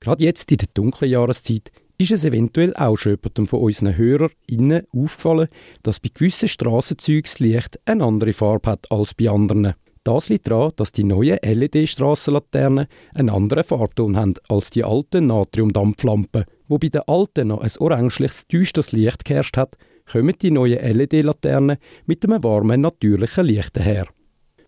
Gerade jetzt in der dunklen Jahreszeit ist es eventuell auch schon jemandem von unseren HörerInnen aufgefallen, dass bei gewissen Strassenzeugen das Licht eine andere Farbe hat als bei anderen. Das liegt daran, dass die neuen LED-Strassenlaternen einen anderen Farbton haben als die alten Natriumdampflampen. Wo bei den alten noch ein orangeliches, düsteres Licht geherrscht hat, kommen die neuen LED-Laternen mit einem warmen, natürlichen Licht her.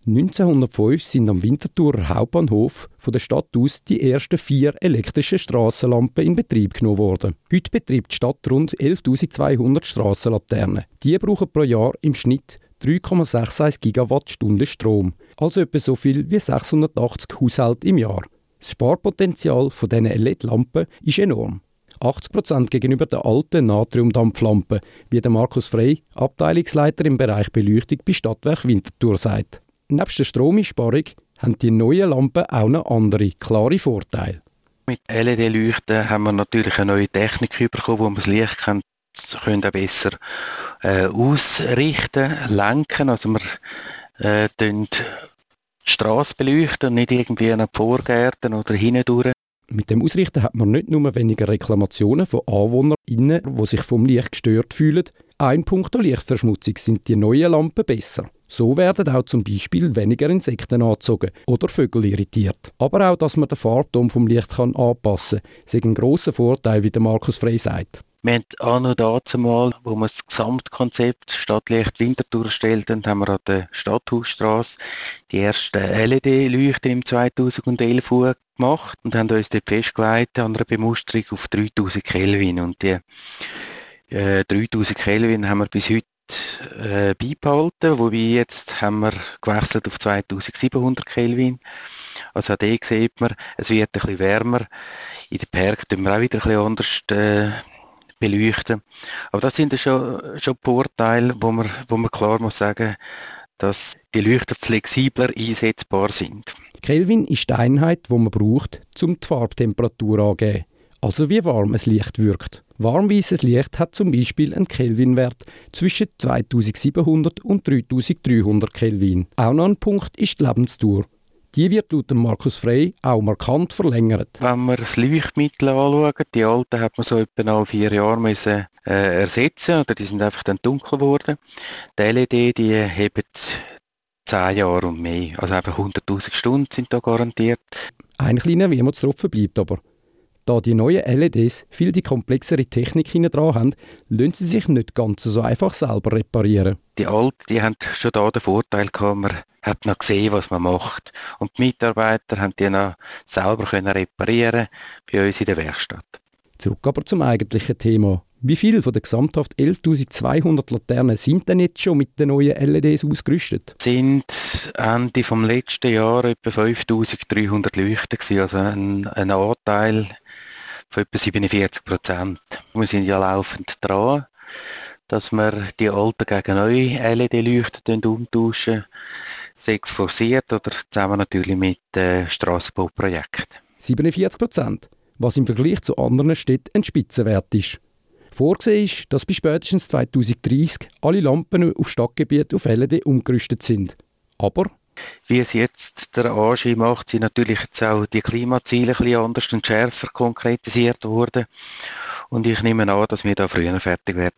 1905 sind am Winterthurer Hauptbahnhof von der Stadt aus die ersten vier elektrischen Strassenlampen in Betrieb genommen worden. Heute betreibt die Stadt rund 11.200 Strassenlaternen. Die brauchen pro Jahr im Schnitt 3,61 Gigawattstunden Strom, also etwa so viel wie 680 Haushalte im Jahr. Das Sparpotenzial von diesen LED-Lampen ist enorm. 80% gegenüber der alten Natriumdampflampe, wie der Markus Frey, Abteilungsleiter im Bereich Beleuchtung bei Stadtwerk Winterthur sagt. Neben der Stromersparung haben die neuen Lampen auch noch andere, klare Vorteile. Mit LED-Leuchten haben wir natürlich eine neue Technik bekommen, wo man das Licht kann, können besser äh, ausrichten, lenken. Also wir äh, die Straße beleuchten, nicht irgendwie an Vorgärten oder hindurch. Mit dem Ausrichten hat man nicht nur weniger Reklamationen von AnwohnerInnen, die sich vom Licht gestört fühlen. Ein Punkt der Lichtverschmutzung sind die neuen Lampen besser. So werden auch zum Beispiel weniger Insekten angezogen oder Vögel irritiert. Aber auch, dass man den Farbton vom Licht kann anpassen kann, ist ein grosser Vorteil, wie der Markus Frey sagt. Wir haben auch noch dazu mal, wo wir das Gesamtkonzept Stadtlicht Winterthur erstellt haben, haben wir an der Stadthausstrasse die ersten LED-Leuchten im 2011 gemacht und haben uns dort festgelegt an einer Bemusterung auf 3000 Kelvin. Und die äh, 3000 Kelvin haben wir bis heute äh, beibehalten, wobei jetzt haben wir gewechselt auf 2700 Kelvin. Also auch da sieht man, es wird ein bisschen wärmer. In den Bergen tun wir auch wieder ein bisschen anders äh, beleuchten. Aber das sind schon, schon Vorteile, wo man, wo man klar muss sagen, dass die Leuchter flexibler einsetzbar sind. Kelvin ist die Einheit, die man braucht, um die Farbtemperatur anzugeben also wie warm es Licht wirkt. Warmweißes Licht hat zum Beispiel einen Kelvinwert zwischen 2700 und 3300 Kelvin. Auch noch ein Punkt ist die Lebensdauer. Die wird laut Markus Frey auch markant verlängert. Wenn wir das Leuchtmittel anschauen, die alten hat man so etwa alle vier Jahre müssen, äh, ersetzen oder die sind einfach dann dunkel geworden. Die LED, die haben zehn Jahre und mehr. Also einfach 100'000 Stunden sind da garantiert. Ein kleiner Wehmutstropfen bleibt aber. Da die neuen LEDs viel die komplexere Technik hinten dran haben, lassen sie sich nicht ganz so einfach selber reparieren. Die alten, die haben schon da den Vorteil gehabt, man hat noch gesehen, was man macht. Und die Mitarbeiter haben die noch selber können reparieren bei uns in der Werkstatt. Zurück aber zum eigentlichen Thema. Wie viele von den gesamthaft 11.200 Laternen sind denn jetzt schon mit den neuen LEDs ausgerüstet? Sind Ende vom letzten Jahr etwa 5.300 Leuchten gewesen, also ein, ein Anteil von etwa 47 Prozent. Wir sind ja laufend dran, dass wir die alten gegen neue LED-Leuchten umtauschen, sechs forciert oder zusammen natürlich mit äh, Strassenbauprojekten. 47 Prozent, was im Vergleich zu anderen Städten ein Spitzenwert ist. Vorgesehen ist, dass bis spätestens 2030 alle Lampen auf Stadtgebiet auf LED umgerüstet sind. Aber wie es jetzt der Anschein macht, sind natürlich jetzt auch die Klimaziele ein anders und schärfer konkretisiert worden. Und ich nehme an, dass wir da früher fertig werden.